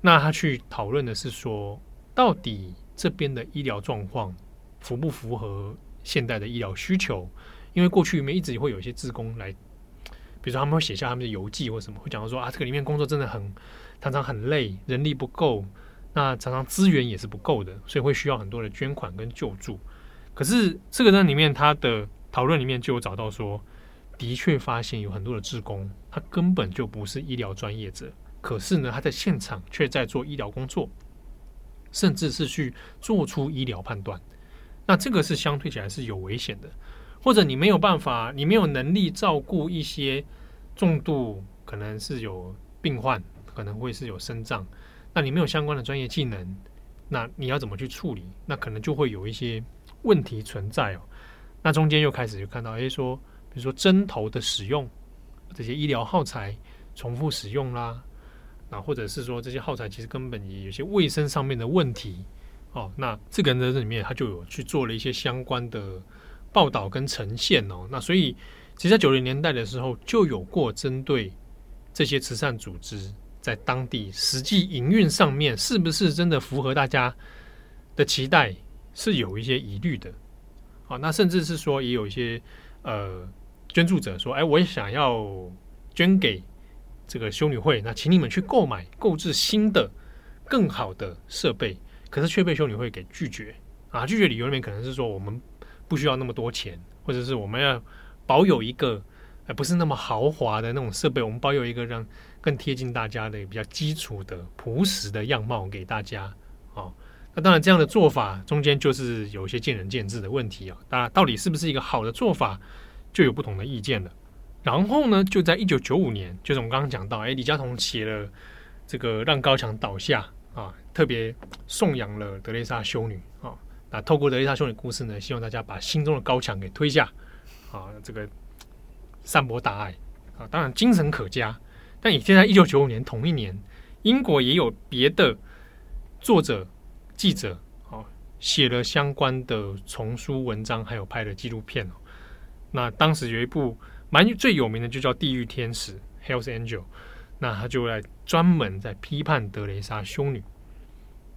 那他去讨论的是说，到底这边的医疗状况符不符合现代的医疗需求？因为过去里面一直会有一些志工来，比如说他们会写下他们的游记或什么，会讲到说啊，这个里面工作真的很常常很累，人力不够，那常常资源也是不够的，所以会需要很多的捐款跟救助。可是这个呢里面他的讨论里面就有找到说。的确发现有很多的志工，他根本就不是医疗专业者，可是呢，他在现场却在做医疗工作，甚至是去做出医疗判断。那这个是相对起来是有危险的，或者你没有办法，你没有能力照顾一些重度可能是有病患，可能会是有身障，那你没有相关的专业技能，那你要怎么去处理？那可能就会有一些问题存在哦。那中间又开始就看到，哎，说。比如说针头的使用，这些医疗耗材重复使用啦，那或者是说这些耗材其实根本也有些卫生上面的问题哦。那这个人在这里面他就有去做了一些相关的报道跟呈现哦。那所以其实，在九零年代的时候就有过针对这些慈善组织在当地实际营运上面是不是真的符合大家的期待，是有一些疑虑的。好，那甚至是说也有一些呃。捐助者说：“哎，我也想要捐给这个修女会，那请你们去购买、购置新的、更好的设备。可是却被修女会给拒绝啊！拒绝理由里面可能是说我们不需要那么多钱，或者是我们要保有一个呃不是那么豪华的那种设备，我们保有一个让更贴近大家的比较基础的朴实的样貌给大家。哦，那当然这样的做法中间就是有一些见仁见智的问题啊。当然，到底是不是一个好的做法？”就有不同的意见了。然后呢，就在一九九五年，就是我们刚刚讲到，哎，李嘉彤写了这个让高墙倒下啊，特别颂扬了德雷莎修女啊。那透过德雷莎修女故事呢，希望大家把心中的高墙给推下啊，这个散播大爱啊。当然精神可嘉，但也现在一九九五年同一年，英国也有别的作者记者啊，写了相关的丛书文章，还有拍的纪录片哦。那当时有一部蛮最有名的，就叫《地狱天使》（Hell's Angel）。那他就来专门在批判德雷莎修女。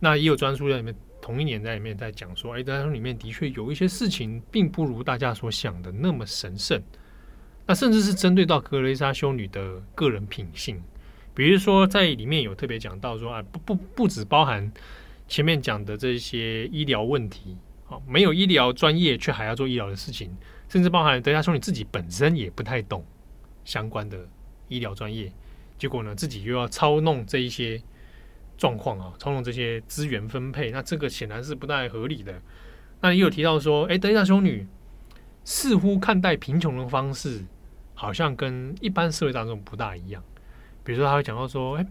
那也有专书在里面，同一年在里面在讲说，哎，德雷莎里面的确有一些事情，并不如大家所想的那么神圣。那甚至是针对到德雷莎修女的个人品性，比如说在里面有特别讲到说，啊，不不不只包含前面讲的这些医疗问题，啊，没有医疗专业却还要做医疗的事情。甚至包含德雷莎修女自己本身也不太懂相关的医疗专业，结果呢，自己又要操弄这一些状况啊，操弄这些资源分配，那这个显然是不太合理的。那也有提到说，哎，德蕾莎修女似乎看待贫穷的方式，好像跟一般社会当中不大一样。比如说，他会讲到说，哎，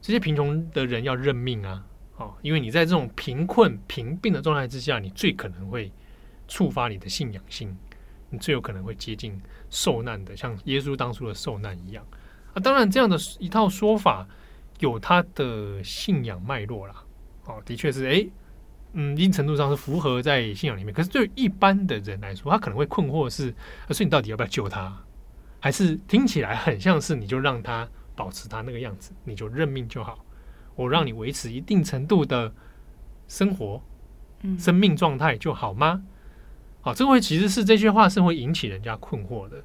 这些贫穷的人要认命啊，哦，因为你在这种贫困贫病的状态之下，你最可能会触发你的信仰性，你最有可能会接近受难的，像耶稣当初的受难一样。啊，当然，这样的一套说法有他的信仰脉络啦。哦，的确是，诶，嗯，一定程度上是符合在信仰里面。可是对于一般的人来说，他可能会困惑的是，所以你到底要不要救他？还是听起来很像是你就让他。保持他那个样子，你就认命就好。我让你维持一定程度的生活，嗯，生命状态就好吗？好，这回其实是这句话是会引起人家困惑的。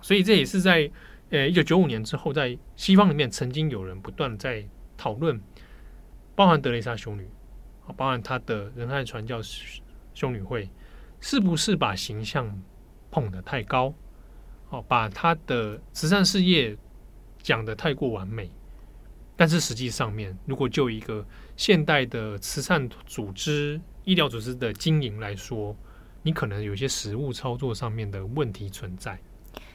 所以这也是在呃一九九五年之后，在西方里面曾经有人不断在讨论，包含德蕾莎修女，包含他的仁爱传教修女会，是不是把形象捧得太高？哦，把他的慈善事业。讲得太过完美，但是实际上面，如果就一个现代的慈善组织、医疗组织的经营来说，你可能有些实物操作上面的问题存在。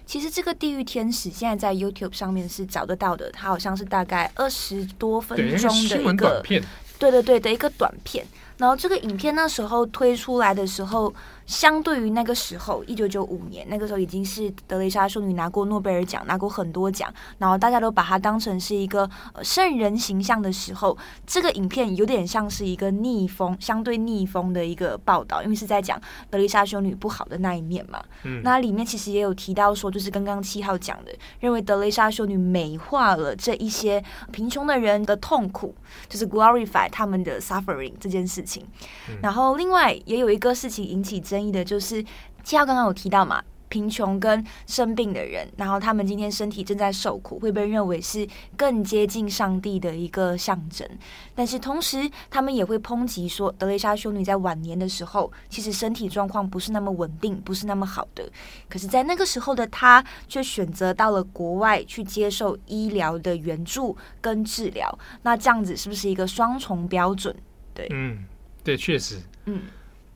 其实这个地狱天使现在在 YouTube 上面是找得到的，它好像是大概二十多分钟的一个片，对对对的一个短片。然后这个影片那时候推出来的时候，相对于那个时候，一九九五年那个时候已经是德蕾莎修女拿过诺贝尔奖，拿过很多奖，然后大家都把她当成是一个呃圣人形象的时候，这个影片有点像是一个逆风，相对逆风的一个报道，因为是在讲德蕾莎修女不好的那一面嘛。嗯，那里面其实也有提到说，就是刚刚七号讲的，认为德蕾莎修女美化了这一些贫穷的人的痛苦，就是 glorify 他们的 suffering 这件事情。然后另外也有一个事情引起争议的，就是七号刚刚有提到嘛，贫穷跟生病的人，然后他们今天身体正在受苦，会被认为是更接近上帝的一个象征。但是同时，他们也会抨击说，德蕾莎修女在晚年的时候，其实身体状况不是那么稳定，不是那么好的。可是，在那个时候的她，却选择到了国外去接受医疗的援助跟治疗。那这样子是不是一个双重标准？对，嗯。对，确实，嗯，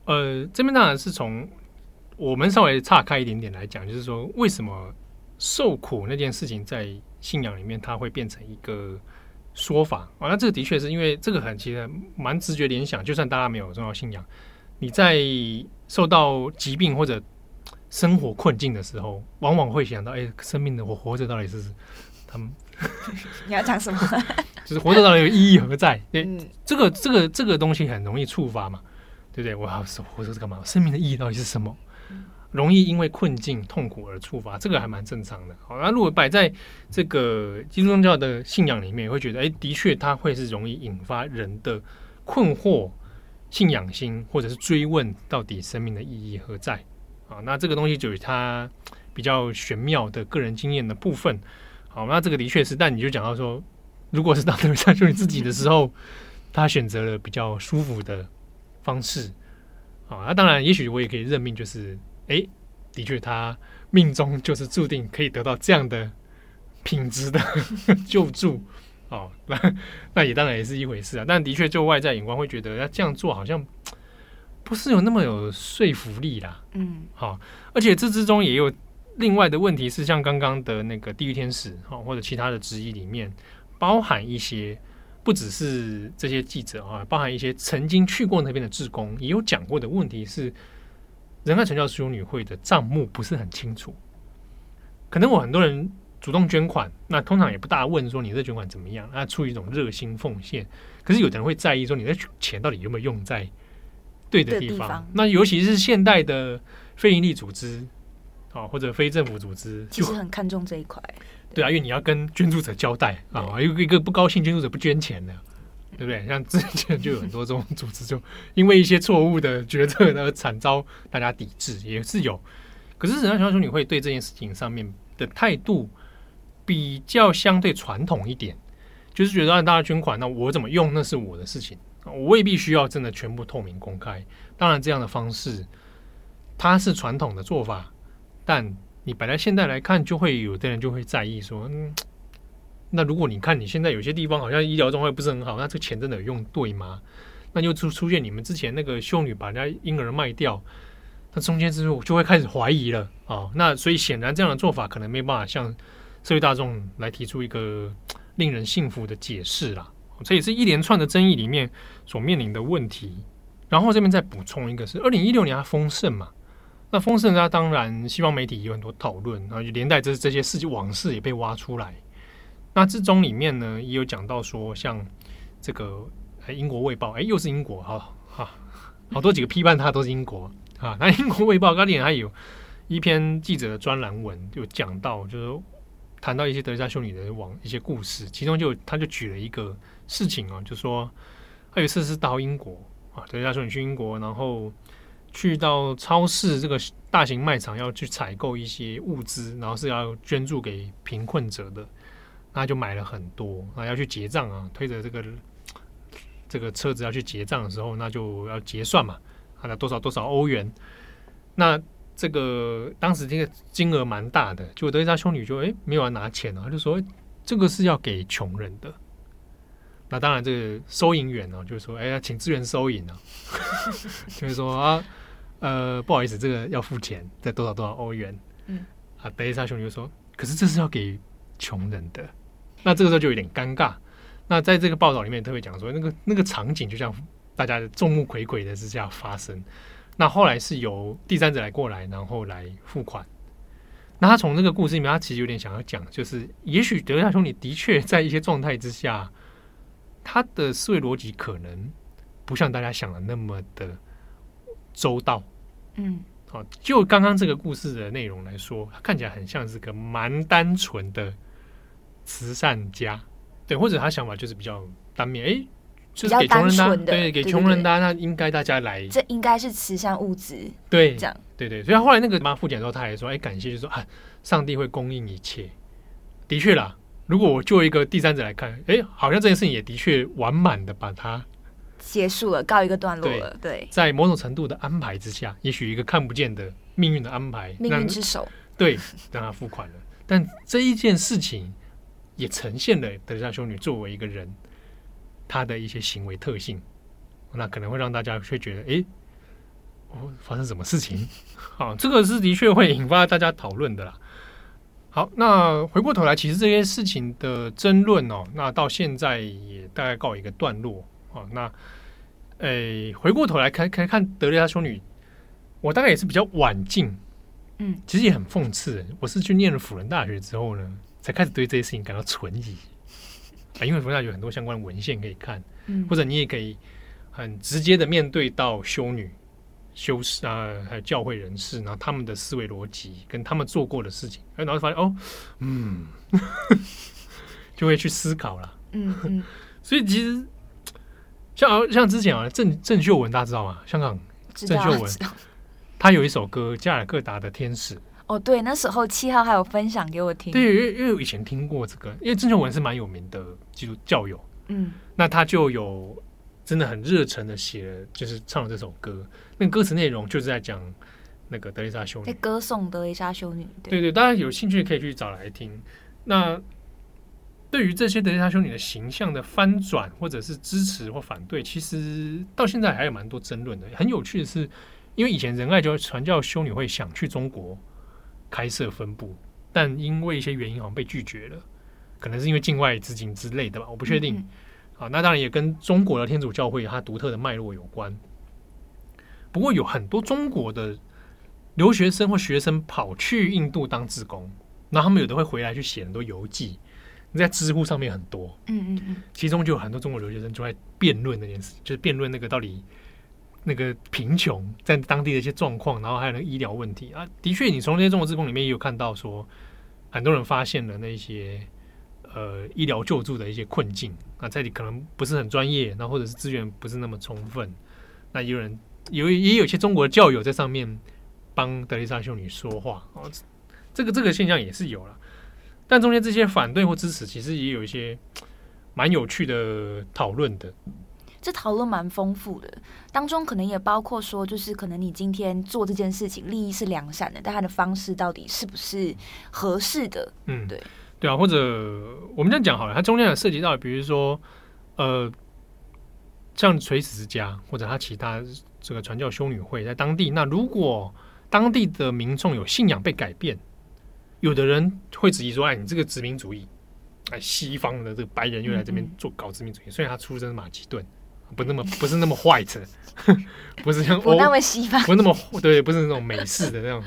呃，这边当然是从我们稍微岔开一点点来讲，就是说，为什么受苦那件事情在信仰里面它会变成一个说法啊？那这个的确是因为这个很其实蛮直觉联想，就算大家没有重要信仰，你在受到疾病或者生活困境的时候，往往会想到，哎，生命的我活着到底是他们。你要讲什么？就是活着到底有意义何在？对，这个这个这个东西很容易触发嘛，对不对？我要活着是干嘛？生命的意义到底是什么？容易因为困境痛苦而触发，这个还蛮正常的。好，那如果摆在这个基督宗教的信仰里面，会觉得，哎，的确，它会是容易引发人的困惑、信仰心，或者是追问到底生命的意义何在？啊，那这个东西就是它比较玄妙的个人经验的部分。好，那这个的确是，但你就讲到说，如果是当德蕾莎修你自己的时候，他选择了比较舒服的方式，啊，那当然，也许我也可以认命，就是，哎，的确，他命中就是注定可以得到这样的品质的 救助，哦，那那也当然也是一回事啊，但的确，就外在眼光会觉得，要这样做好像不是有那么有说服力啦，嗯，好，而且这之中也有。另外的问题是，像刚刚的那个地狱天使哈，或者其他的质疑里面，包含一些不只是这些记者啊，包含一些曾经去过那边的志工，也有讲过的问题是，仁爱传教修女会的账目不是很清楚。可能我很多人主动捐款，那通常也不大问说你这捐款怎么样，那出于一种热心奉献。可是有的人会在意说你的钱到底有没有用在对的地方。地方那尤其是现代的非营利组织。啊，或者非政府组织其实很看重这一块，对啊，因为你要跟捐助者交代啊，一个一个不高兴捐助者不捐钱的，对不对？像之前就有很多这种组织，就因为一些错误的决策而惨遭大家抵制，也是有。可是仁爱传教修女会对这件事情上面的态度比较相对传统一点，就是觉得让大家捐款，那我怎么用那是我的事情，我未必需要真的全部透明公开。当然，这样的方式它是传统的做法。但你摆在现在来看，就会有的人就会在意说，嗯，那如果你看你现在有些地方好像医疗状况不是很好，那这钱真的有用对吗？那就出出现你们之前那个修女把人家婴儿卖掉，那中间之后就会开始怀疑了啊、哦。那所以显然这样的做法可能没办法向社会大众来提出一个令人信服的解释啦。这也是一连串的争议里面所面临的问题。然后这边再补充一个是二零一六年他封圣嘛，那封圣他当然西方媒体有很多讨论，然后就连带这这些事情往事也被挖出来。那之中里面呢也有讲到说，像这个。英国卫报，哎，又是英国，哈、哈，好多几个批判他都是英国啊。那英国卫报刚才还有一篇记者的专栏文，就讲到，就是谈到一些德蕾莎修女的往一些故事，其中就他就举了一个事情啊，就说他有一次是到英国啊，德蕾莎修女去英国，然后去到超市这个大型卖场要去采购一些物资，然后是要捐助给贫困者的，那就买了很多啊，要去结账啊，推着这个。这个车子要去结账的时候，那就要结算嘛，啊，那多少多少欧元？那这个当时这个金额蛮大的，就德蕾莎修女就哎没有要拿钱了，他就说这个是要给穷人的。那当然，这个收银员呢，就是说哎呀，请支援收银啊，就是说啊，呃，不好意思，这个要付钱，在多少多少欧元？嗯，啊，德蕾莎兄弟就说，可是这是要给穷人的，那这个时候就有点尴尬。那在这个报道里面特别讲说，那个那个场景就像大家众目睽睽的之下发生。那后来是由第三者来过来，然后来付款。那他从这个故事里面，他其实有点想要讲，就是也许德蕾莎兄弟的确在一些状态之下，他的思维逻辑可能不像大家想的那么的周到。嗯，好，就刚刚这个故事的内容来说，他看起来很像是个蛮单纯的慈善家。对，或者他想法就是比较单面，哎，就是给穷人的，对，给穷人的，那应该大家来，这应该是慈善物资，对，这样，对对。所以后来那个妈复检的时候，他还说，哎，感谢，就说啊，上帝会供应一切。的确啦，如果我就一个第三者来看，哎，好像这件事情也的确完满的把它结束了，告一个段落了。对，在某种程度的安排之下，也许一个看不见的命运的安排，命运之手，对，让他付款了。但这一件事情。也呈现了德蕾莎修女作为一个人，她的一些行为特性，那可能会让大家会觉得，哎，哦，发生什么事情？好，这个是的确会引发大家讨论的啦。好，那回过头来，其实这些事情的争论哦，那到现在也大概告一个段落啊。那，哎，回过头来看，看看德雷莎修女，我大概也是比较晚进，嗯，其实也很讽刺。我是去念了辅仁大学之后呢。才开始对这些事情感到存疑啊，因为佛教有很多相关的文献可以看，嗯，或者你也可以很直接的面对到修女、修士啊，还有教会人士，然后他们的思维逻辑跟他们做过的事情，然后就发现哦，嗯，就会去思考了，嗯嗯，所以其实像像之前啊，郑郑秀文大家知道吗？香港郑秀文，他有一首歌《加尔各答的天使》。哦，对，那时候七号还有分享给我听。对，因为因为我以前听过这个，因为郑秀文是蛮有名的基督教友，嗯，那他就有真的很热忱的写了，就是唱了这首歌。那个歌词内容就是在讲那个德丽莎修女，在歌颂德丽莎修女。对对，对，大家有兴趣可以去找来听。那对于这些德蕾莎修女的形象的翻转，或者是支持或反对，其实到现在还有蛮多争论的。很有趣的是，因为以前仁爱教传教修女会想去中国。开设分部，但因为一些原因好像被拒绝了，可能是因为境外资金之类的吧，我不确定。嗯嗯。好，那当然也跟中国的天主教会它独特的脉络有关。不过有很多中国的留学生或学生跑去印度当志工，那他们有的会回来去写很多游记，你在知乎上面很多，嗯嗯嗯，其中就有很多中国留学生就在辩论那件事，就是辩论那个到底。那个贫穷在当地的一些状况，然后还有那个医疗问题。啊，的确，你从那些中国志工里面也有看到说，很多人发现了那些呃医疗救助的一些困境。啊，在你可能不是很专业，那或者是资源不是那么充分，那有人有也有一些中国的教友在上面帮德丽莎修女说话。哦，这个这个现象也是有了，但中间这些反对或支持，其实也有一些蛮有趣的讨论的。这讨论蛮丰富的，当中可能也包括说，就是可能你今天做这件事情，利益是良善的，但他的方式到底是不是合适的？嗯，对对啊，或者我们这样讲好了，它中间有涉及到，比如说呃，像垂死之家或者他其他这个传教修女会在当地，那如果当地的民众有信仰被改变，有的人会质疑说：“哎，你这个殖民主义，哎，西方的这个白人又来这边做搞殖民主义。”虽然他出生是马其顿，不那么不是那么 white，不是像欧不那么西方，不是那么对，不是那种美式的那种，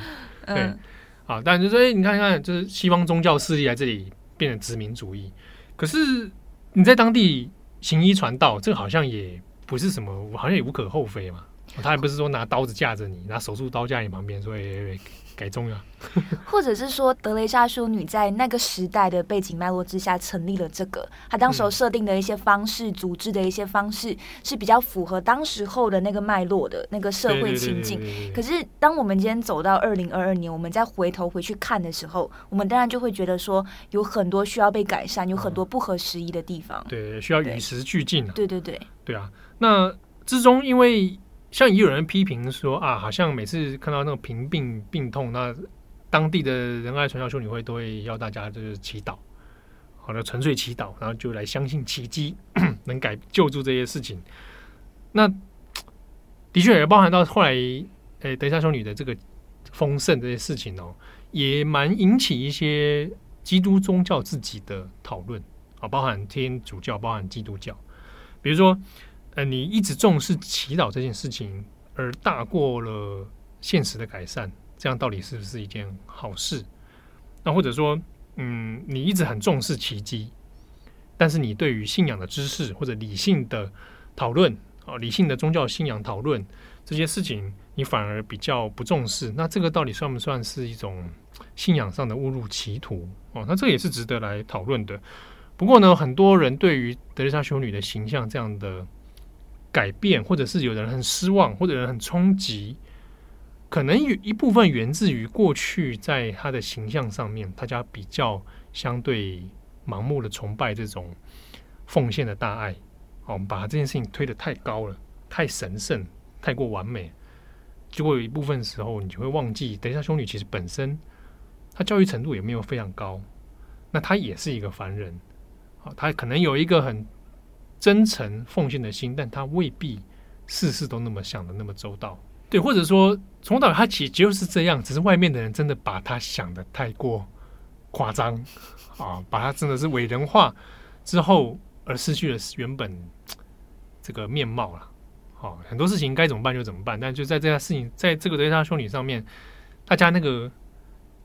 对。嗯啊，但就是说，哎，你看看，就是西方宗教势力来这里变成殖民主义，可是你在当地行医传道，这个好像也不是什么，好像也无可厚非嘛。他也不是说拿刀子架着你，拿手术刀架你旁边，说哎，改宗了，或者是说德雷莎修女在那个时代的背景脉络之下成立了这个，她当时候设定的一些方式、嗯、组织的一些方式是比较符合当时候的那个脉络的那个社会情境。可是当我们今天走到二零二二年，我们再回头回去看的时候，我们当然就会觉得说有很多需要被改善，有很多不合时宜的地方。嗯、对，需要与时俱进、啊、对对对，对啊。那之中因为。像也有人批评说啊，好像每次看到那种贫病病痛，那当地的仁爱传教修女会都会要大家就是祈祷，好的纯粹祈祷，然后就来相信奇迹 能改救助这些事情。那的确也包含到后来，诶、德雷莎修女的这个丰盛这些事情哦，也蛮引起一些基督宗教自己的讨论啊，包含天主教，包含基督教，比如说。呃，你一直重视祈祷这件事情，而大过了现实的改善，这样到底是不是一件好事？那或者说，嗯，你一直很重视奇迹，但是你对于信仰的知识或者理性的讨论啊，理性的宗教信仰讨论这些事情，你反而比较不重视，那这个到底算不算是一种信仰上的误入歧途？哦，那这也是值得来讨论的。不过呢，很多人对于德雷莎修女的形象这样的。改变，或者是有的人很失望，或者人很冲击，可能有一部分源自于过去在他的形象上面，大家比较相对盲目的崇拜这种奉献的大爱，哦，我们把这件事情推得太高了，太神圣，太过完美，结果有一部分时候，你就会忘记，德雷莎修女其实本身她教育程度也没有非常高，那她也是一个凡人，啊，她可能有一个很。真诚奉献的心，但他未必事事都那么想的那么周到，对，或者说从导他其实就是这样，只是外面的人真的把他想的太过夸张 啊，把他真的是伟人化之后，而失去了原本这个面貌了。好、很多事情该怎么办就怎么办，但就在这件事情，在这个德雷莎修女上面，大家那个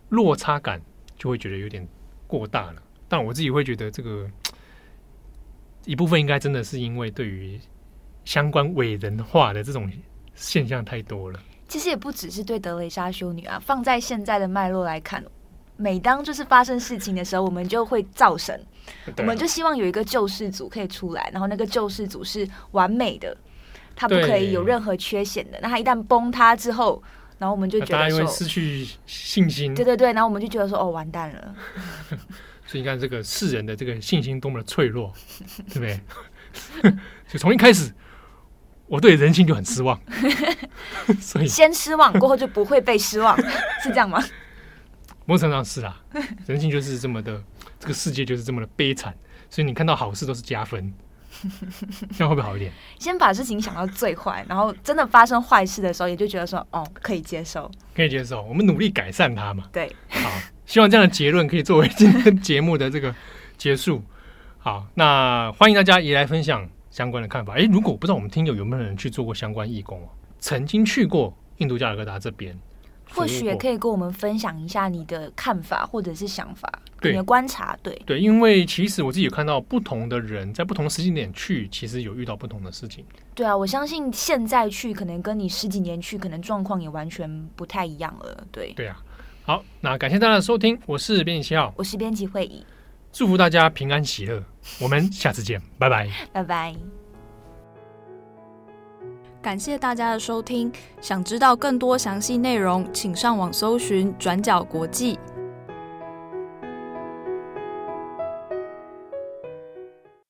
落差感就会觉得有点过大了。但我自己会觉得这个。一部分应该真的是因为对于相关伟人化的这种现象太多了。其实也不只是对德雷莎修女啊，放在现在的脉络来看，每当就是发生事情的时候，我们就会造神，我们就希望有一个救世主可以出来，然后那个救世主是完美的，他不可以有任何缺陷的。那他一旦崩塌之后，然后我们就觉得说失去信心。对对对，然后我们就觉得说哦，完蛋了。所以你看，这个世人的这个信心多么的脆弱，对不对？所以从一开始，我对人性就很失望。所以先失望过后就不会被失望，是这样吗？某种程度上是啊，人性就是这么的，这个世界就是这么的悲惨。所以你看到好事都是加分，这样会不会好一点？先把事情想到最坏，然后真的发生坏事的时候，也就觉得说，哦，可以接受，可以接受。我们努力改善它嘛。对，好。希望这样的结论可以作为今天节目的这个结束。好，那欢迎大家也来分享相关的看法。诶，如果不知道我们听友有没有人去做过相关义工，曾经去过印度加尔各答这边，或许也可以跟我们分享一下你的看法或者是想法，你的观察。对对，因为其实我自己有看到不同的人在不同时间点去，其实有遇到不同的事情。对啊，我相信现在去可能跟你十几年去，可能状况也完全不太一样了。对对啊。好，那感谢大家的收听，我是编辑七号，我是编辑会议，祝福大家平安喜乐，我们下次见，拜拜，拜拜。感谢大家的收听，想知道更多详细内容，请上网搜寻转角国际。